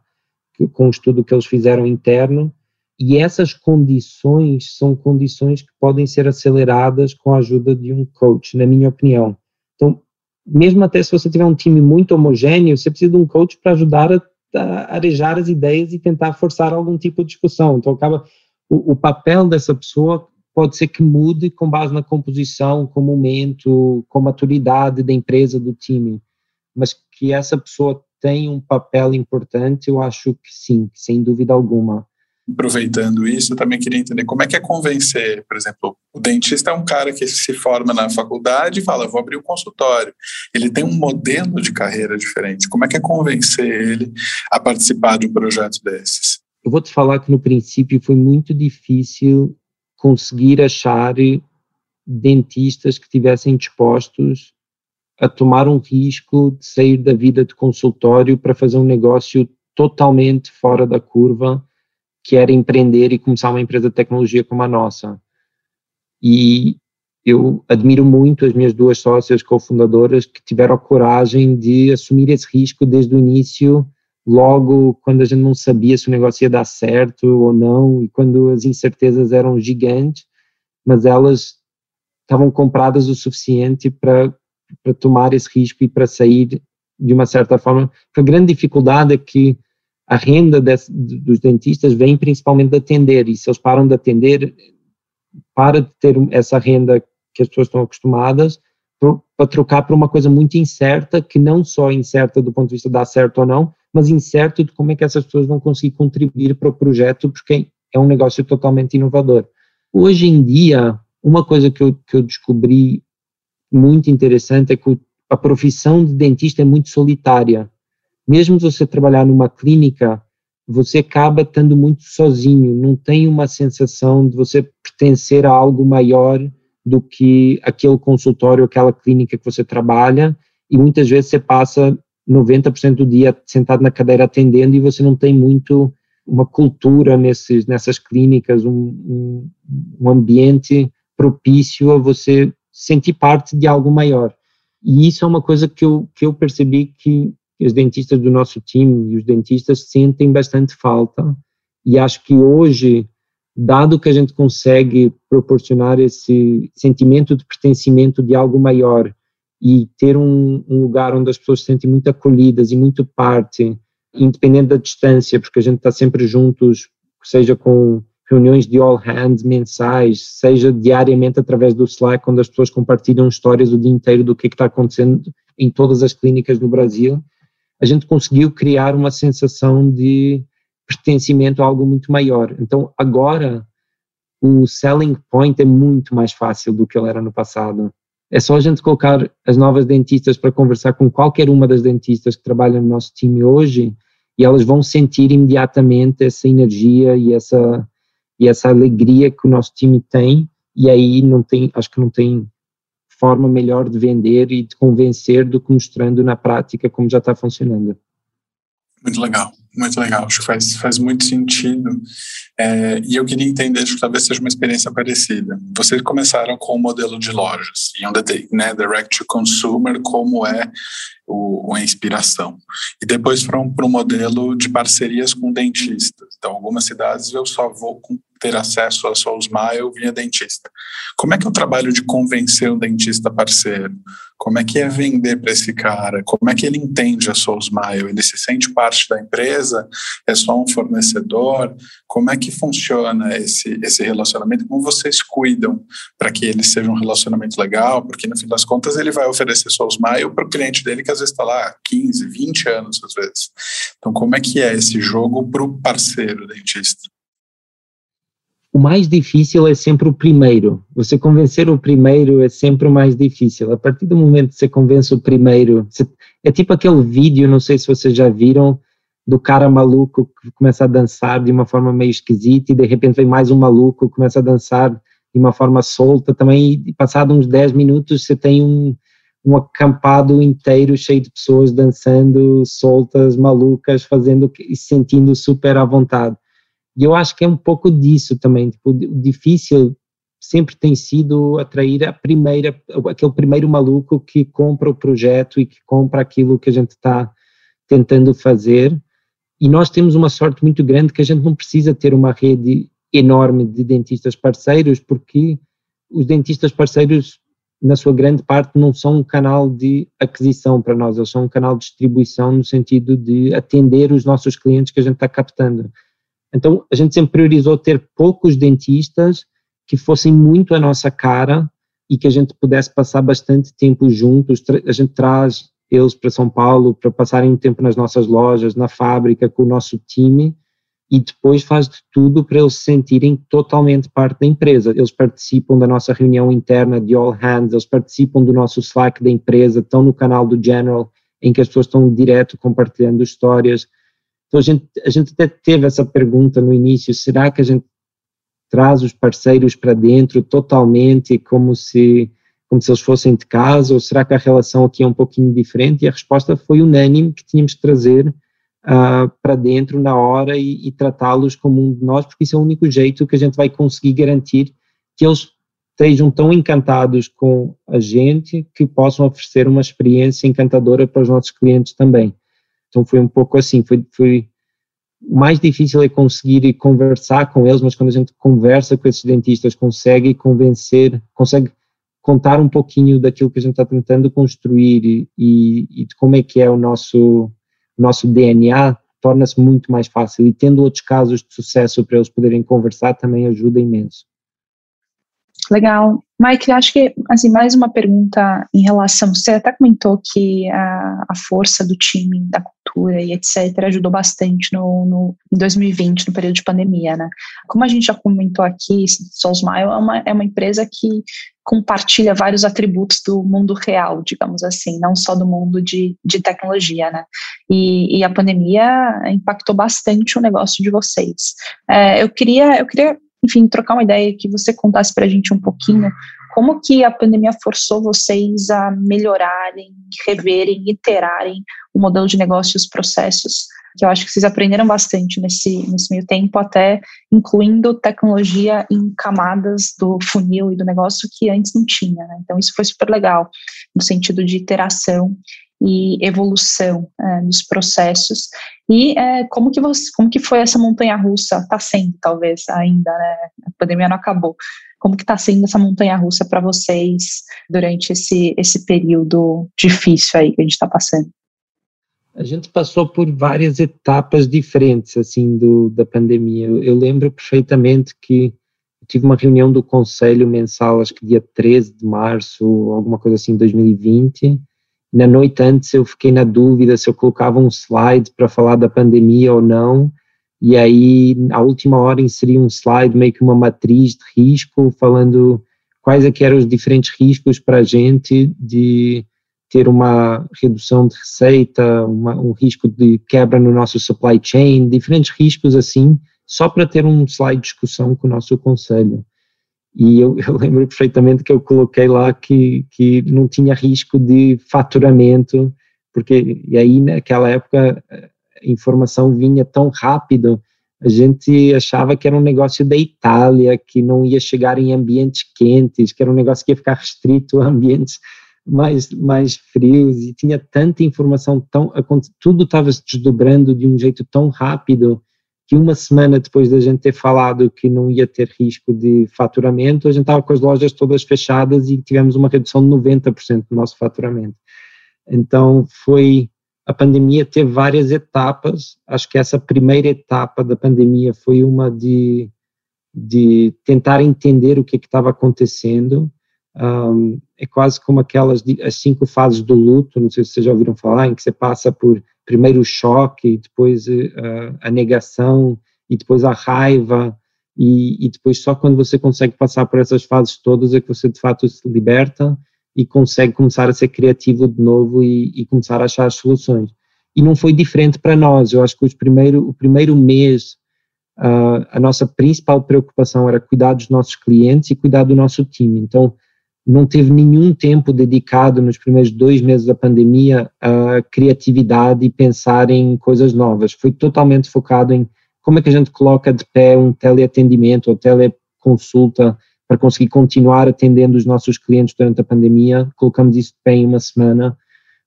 com o estudo que eles fizeram interno, e essas condições são condições que podem ser aceleradas com a ajuda de um coach, na minha opinião. Então, mesmo até se você tiver um time muito homogêneo, você precisa de um coach para ajudar a, a, arejar as ideias e tentar forçar algum tipo de discussão. Então, acaba o, o papel dessa pessoa pode ser que mude com base na composição, com o momento, com a maturidade da empresa, do time, mas que essa pessoa tem um papel importante, eu acho que sim, sem dúvida alguma. Aproveitando isso, eu também queria entender como é que é convencer, por exemplo, o dentista é um cara que se forma na faculdade e fala, vou abrir um consultório. Ele tem um modelo de carreira diferente. Como é que é convencer ele a participar de um projeto desses? Eu vou te falar que no princípio foi muito difícil conseguir achar dentistas que tivessem dispostos a tomar um risco de sair da vida de consultório para fazer um negócio totalmente fora da curva, que era empreender e começar uma empresa de tecnologia como a nossa. E eu admiro muito as minhas duas sócias cofundadoras que tiveram a coragem de assumir esse risco desde o início, logo quando a gente não sabia se o negócio ia dar certo ou não, e quando as incertezas eram gigantes, mas elas estavam compradas o suficiente para tomar esse risco e para sair de uma certa forma. A grande dificuldade é que a renda desse, dos dentistas vem principalmente de atender, e se eles param de atender, para de ter essa renda que as pessoas estão acostumadas para trocar por uma coisa muito incerta, que não só incerta do ponto de vista de dar certo ou não, mas incerto de como é que essas pessoas vão conseguir contribuir para o projeto, porque é um negócio totalmente inovador. Hoje em dia, uma coisa que eu, que eu descobri muito interessante é que a profissão de dentista é muito solitária. Mesmo você trabalhar numa clínica, você acaba estando muito sozinho, não tem uma sensação de você pertencer a algo maior do que aquele consultório, aquela clínica que você trabalha, e muitas vezes você passa 90% do dia sentado na cadeira atendendo e você não tem muito uma cultura nesses, nessas clínicas, um, um, um ambiente propício a você sentir parte de algo maior. E isso é uma coisa que eu, que eu percebi que os dentistas do nosso time e os dentistas sentem bastante falta. E acho que hoje dado que a gente consegue proporcionar esse sentimento de pertencimento de algo maior e ter um, um, lugar onde as pessoas se sentem muito acolhidas e muito parte, independente da distância, porque a gente está sempre juntos, seja com reuniões de all hands mensais, seja diariamente através do Slack, onde as pessoas compartilham histórias o dia inteiro do que, é que está acontecendo em todas as clínicas no Brasil, a gente conseguiu criar uma sensação de pertencimento a algo muito maior. Então, agora, o selling point é muito mais fácil do que ele era no passado. É só a gente colocar as novas dentistas para conversar com qualquer uma das dentistas que trabalham no nosso time hoje e elas vão sentir imediatamente essa energia e essa e essa alegria que o nosso time tem e aí não tem, acho que não tem forma melhor de vender e de convencer do que mostrando na prática como já está funcionando. Muito legal. Muito legal, acho que faz, faz muito sentido. É, e eu queria entender, acho que talvez seja uma experiência parecida. Vocês começaram com o modelo de lojas, onde né, direct to consumer, como é o, a inspiração. E depois foram para o modelo de parcerias com dentistas. Então, algumas cidades eu só vou ter acesso a Soul Smile via dentista. Como é que é o trabalho de convencer um dentista parceiro? Como é que é vender para esse cara? Como é que ele entende a Smile? Ele se sente parte da empresa? É só um fornecedor? Como é que funciona esse, esse relacionamento? Como vocês cuidam para que ele seja um relacionamento legal? Porque no fim das contas ele vai oferecer Smile para o cliente dele que às vezes está lá 15, 20 anos às vezes. Então como é que é esse jogo para o parceiro dentista? O mais difícil é sempre o primeiro. Você convencer o primeiro é sempre o mais difícil. A partir do momento que você convence o primeiro, você, é tipo aquele vídeo, não sei se vocês já viram, do cara maluco que começa a dançar de uma forma meio esquisita e de repente vem mais um maluco que começa a dançar de uma forma solta também e passado uns 10 minutos você tem um, um acampado inteiro cheio de pessoas dançando soltas, malucas, fazendo e sentindo super à vontade. E eu acho que é um pouco disso também. Tipo, o difícil sempre tem sido atrair a primeira, aquele primeiro maluco que compra o projeto e que compra aquilo que a gente está tentando fazer. E nós temos uma sorte muito grande que a gente não precisa ter uma rede enorme de dentistas parceiros, porque os dentistas parceiros, na sua grande parte, não são um canal de aquisição para nós, eles são um canal de distribuição no sentido de atender os nossos clientes que a gente está captando. Então, a gente sempre priorizou ter poucos dentistas que fossem muito a nossa cara e que a gente pudesse passar bastante tempo juntos. A gente traz eles para São Paulo para passarem um tempo nas nossas lojas, na fábrica, com o nosso time e depois faz de tudo para eles se sentirem totalmente parte da empresa. Eles participam da nossa reunião interna de all hands, eles participam do nosso Slack da empresa, estão no canal do General, em que as pessoas estão direto compartilhando histórias. Então a gente, a gente até teve essa pergunta no início: será que a gente traz os parceiros para dentro totalmente como se como se eles fossem de casa ou será que a relação aqui é um pouquinho diferente? E a resposta foi unânime que tínhamos que trazer uh, para dentro na hora e, e tratá-los como um de nós, porque isso é o único jeito que a gente vai conseguir garantir que eles estejam tão encantados com a gente que possam oferecer uma experiência encantadora para os nossos clientes também. Então foi um pouco assim, foi, foi mais difícil é conseguir conversar com eles, mas quando a gente conversa com esses dentistas, consegue convencer, consegue contar um pouquinho daquilo que a gente está tentando construir e, e, de como é que é o nosso, nosso DNA, torna-se muito mais fácil. E tendo outros casos de sucesso para eles poderem conversar também ajuda imenso. Legal. Mike, acho que, assim, mais uma pergunta em relação, você até comentou que a, a força do time, da cultura e etc. ajudou bastante no, no, em 2020, no período de pandemia, né? Como a gente já comentou aqui, Soulsmile é uma, é uma empresa que compartilha vários atributos do mundo real, digamos assim, não só do mundo de, de tecnologia, né? E, e a pandemia impactou bastante o negócio de vocês. É, eu queria, eu queria enfim, trocar uma ideia que você contasse para a gente um pouquinho como que a pandemia forçou vocês a melhorarem, reverem, iterarem o modelo de negócio e os processos, que eu acho que vocês aprenderam bastante nesse, nesse meio tempo, até incluindo tecnologia em camadas do funil e do negócio que antes não tinha. Né? Então, isso foi super legal, no sentido de iteração e evolução é, dos processos e é, como que você, como que foi essa montanha russa? Está sendo talvez ainda, né? A pandemia não acabou. Como que está sendo essa montanha russa para vocês durante esse esse período difícil aí que a gente está passando? A gente passou por várias etapas diferentes assim do da pandemia. Eu, eu lembro perfeitamente que tive uma reunião do conselho mensal, acho que dia 13 de março, alguma coisa assim, 2020 na noite antes eu fiquei na dúvida se eu colocava um slide para falar da pandemia ou não, e aí, à última hora, inseri um slide, meio que uma matriz de risco, falando quais é que eram os diferentes riscos para a gente de ter uma redução de receita, uma, um risco de quebra no nosso supply chain, diferentes riscos assim, só para ter um slide de discussão com o nosso conselho. E eu, [LAUGHS] eu, lembro perfeitamente que eu coloquei lá que, que não tinha risco de faturamento, porque e aí naquela época informação vinha tão rápido, a gente achava que era um negócio da Itália, que não ia chegar em ambientes quentes, que era um negócio que ia ficar restrito a ambientes mais, mais frios, e tinha tanta informação, tão, tudo estava se desdobrando de um jeito tão rápido, que uma semana depois da gente ter falado que não ia ter risco de faturamento, a gente estava com as lojas todas fechadas e tivemos uma redução de 90% do nosso faturamento. Então, foi. A pandemia teve várias etapas. Acho que essa primeira etapa da pandemia foi uma de, de tentar entender o que, é estava acontecendo. Um, é quase como aquelas as cinco fases do luto, não sei se vocês já ouviram falar, em que você passa por primeiro o choque, depois uh, a negação e depois a raiva e, e, depois só quando você consegue passar por essas fases todas é que você de fato se liberta e consegue começar a ser criativo de novo e, e começar a achar as soluções. E não foi diferente para nós. Eu acho que primeiro, o primeiro mês uh, a nossa principal preocupação era cuidar dos nossos clientes e cuidar do nosso time. Então não teve nenhum tempo dedicado nos primeiros dois meses da pandemia à criatividade e pensar em coisas novas. Foi totalmente focado em como é que a gente coloca de pé um teleatendimento ou teleconsulta para conseguir continuar atendendo os nossos clientes durante a pandemia. Colocamos isso de pé em uma semana.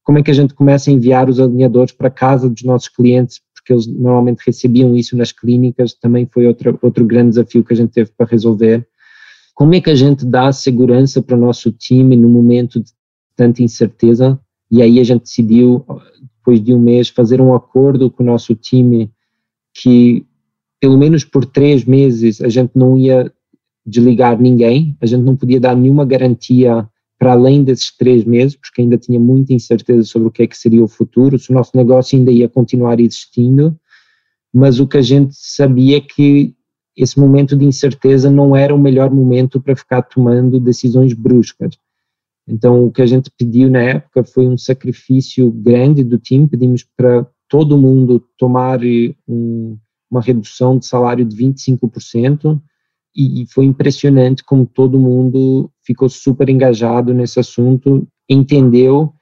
Como é que a gente começa a enviar os alinhadores para casa dos nossos clientes, porque eles normalmente recebiam isso nas clínicas, também foi outro, outro grande desafio que a gente teve para resolver como é que a gente dá segurança para o nosso time no momento de tanta incerteza? E aí a gente decidiu, depois de um mês, fazer um acordo com o nosso time que, pelo menos por três meses, a gente não ia desligar ninguém, a gente não podia dar nenhuma garantia para além desses três meses, porque ainda tinha muita incerteza sobre o que é que seria o futuro, se o nosso negócio ainda ia continuar existindo, mas o que a gente sabia é que esse momento de incerteza não era o melhor momento para ficar tomando decisões bruscas. Então, o que a gente pediu na época foi um sacrifício grande do time, pedimos para todo mundo tomar um, uma redução de salário de 25%, e, foi impressionante como todo mundo ficou super engajado nesse assunto, entendeu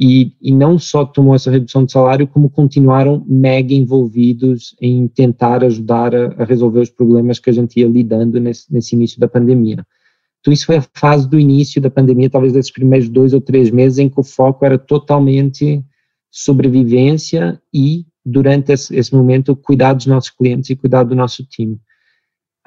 e, e não só tomou essa redução de salário, como continuaram mega envolvidos em tentar ajudar a, a resolver os problemas que a gente ia lidando nesse, nesse início da pandemia. Então, isso foi a fase do início da pandemia, talvez desses primeiros dois ou três meses, em que o foco era totalmente sobrevivência e, durante esse, esse momento, cuidar dos nossos clientes e cuidar do nosso time.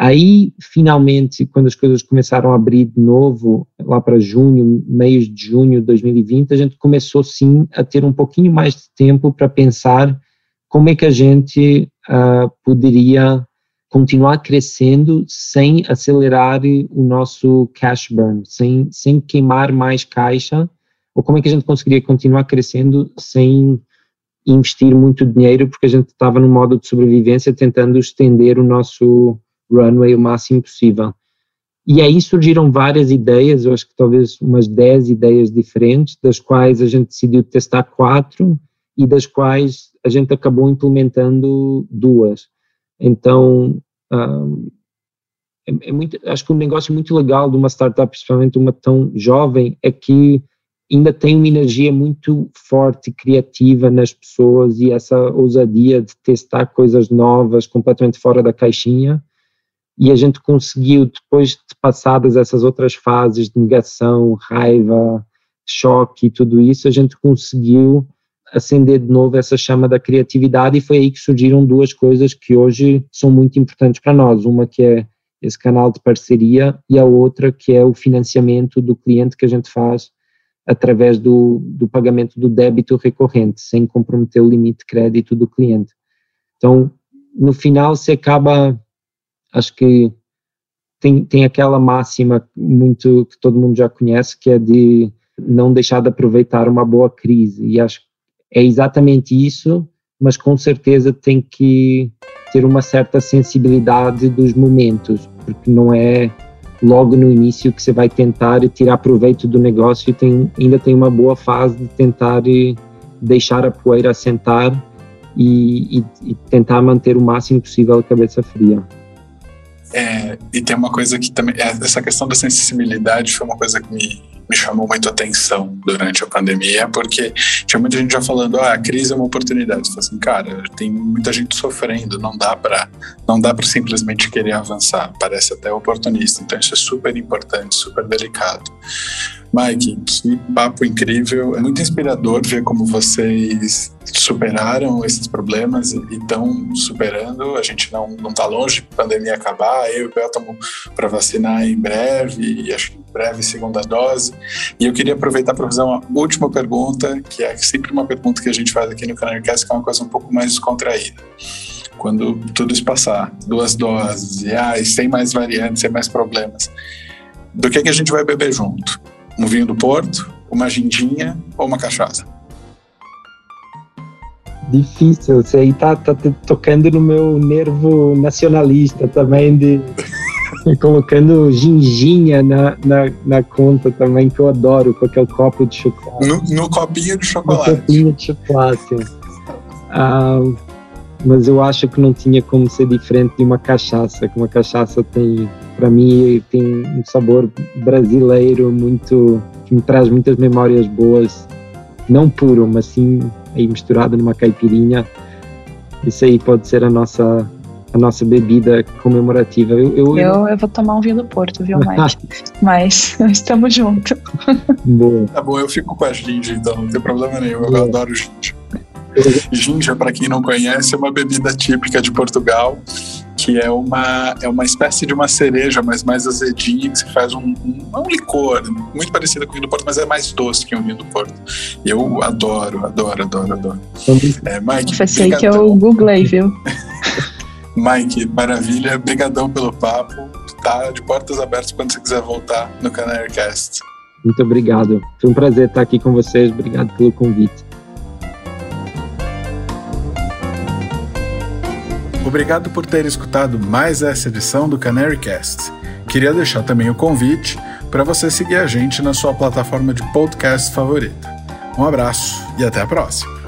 Aí, finalmente, quando as coisas começaram a abrir de novo, lá para junho, meios de junho de 2020, a gente começou sim a ter um pouquinho mais de tempo para pensar como é que a gente uh, poderia continuar crescendo sem acelerar o nosso cash burn, sem, sem queimar mais caixa, ou como é que a gente conseguiria continuar crescendo sem investir muito dinheiro, porque a gente estava no modo de sobrevivência tentando estender o nosso runway o máximo possível. E aí surgiram várias ideias, eu acho que talvez umas 10 ideias diferentes, das quais a gente decidiu testar quatro e das quais a gente acabou implementando duas. Então, um, é, é, muito, acho que um negócio muito legal de uma startup, principalmente uma tão jovem, é que ainda tem uma energia muito forte, criativa nas pessoas e essa ousadia de testar coisas novas, completamente fora da caixinha e a gente conseguiu, depois de passadas essas outras fases de negação, raiva, choque e tudo isso, a gente conseguiu acender de novo essa chama da criatividade e foi aí que surgiram duas coisas que hoje são muito importantes para nós. Uma que é esse canal de parceria e a outra que é o financiamento do cliente que a gente faz através do, do pagamento do débito recorrente, sem comprometer o limite de crédito do cliente. Então, no final, se acaba acho que tem, tem aquela máxima muito que todo mundo já conhece, que é de não deixar de aproveitar uma boa crise. E acho que é exatamente isso, mas com certeza tem que ter uma certa sensibilidade dos momentos, porque não é logo no início que você vai tentar tirar proveito do negócio e tem, ainda tem uma boa fase de tentar deixar a poeira assentar e, e, e tentar manter o máximo possível a cabeça fria. É, e tem uma coisa que também. É, essa questão da sensibilidade foi uma coisa que me, me chamou muito a atenção durante a pandemia, porque tinha muita gente já falando: ah, a crise é uma oportunidade. Você assim, cara, tem muita gente sofrendo, não dá para não dá para simplesmente querer avançar. Parece até oportunista. Então, isso é super importante, super delicado. Mike, que papo incrível. É muito inspirador ver como vocês superaram esses problemas e estão superando. A gente não está longe de pandemia acabar. Eu e o Bel para vacinar em breve, e acho que em breve segunda dose. E eu queria aproveitar para fazer uma última pergunta, que é sempre uma pergunta que a gente faz aqui no Canarycast, que é uma coisa um pouco mais descontraída quando tudo isso passar, duas doses, e, ah, e sem mais variantes, sem mais problemas, do que, que a gente vai beber junto? Um vinho do Porto, uma gindinha ou uma cachaça? Difícil, você aí tá, tá tocando no meu nervo nacionalista também de [LAUGHS] colocando ginginha na, na, na, conta também, que eu adoro, com aquele copo de chocolate. No, no copinho de chocolate. No copinho de chocolate. Ah, mas eu acho que não tinha como ser diferente de uma cachaça, que uma cachaça tem, para mim, tem um sabor brasileiro muito, que me traz muitas memórias boas, não puro, mas sim aí misturado numa caipirinha. Isso aí pode ser a nossa a nossa bebida comemorativa. Eu, eu, eu, eu vou tomar um vinho do Porto, viu, Mike? [LAUGHS] Mas [LAUGHS] estamos juntos. Boa. Tá bom, eu fico com a ginger, então não tem problema nenhum. Eu adoro ginger. Ginger, para quem não conhece, é uma bebida típica de Portugal, que é uma, é uma espécie de uma cereja, mas mais azedinha, que se faz um, um, um licor, muito parecido com o vinho do Porto, mas é mais doce que o vinho do Porto. Eu adoro, adoro, adoro, adoro. É, Mike, Confessei que eu googlei, viu? [LAUGHS] Mike, maravilha, brigadão pelo papo, tá de portas abertas quando você quiser voltar no Canarycast. Muito obrigado, foi um prazer estar aqui com vocês, obrigado pelo convite. Obrigado por ter escutado mais essa edição do Canarycast. Queria deixar também o convite para você seguir a gente na sua plataforma de podcast favorita. Um abraço e até a próxima!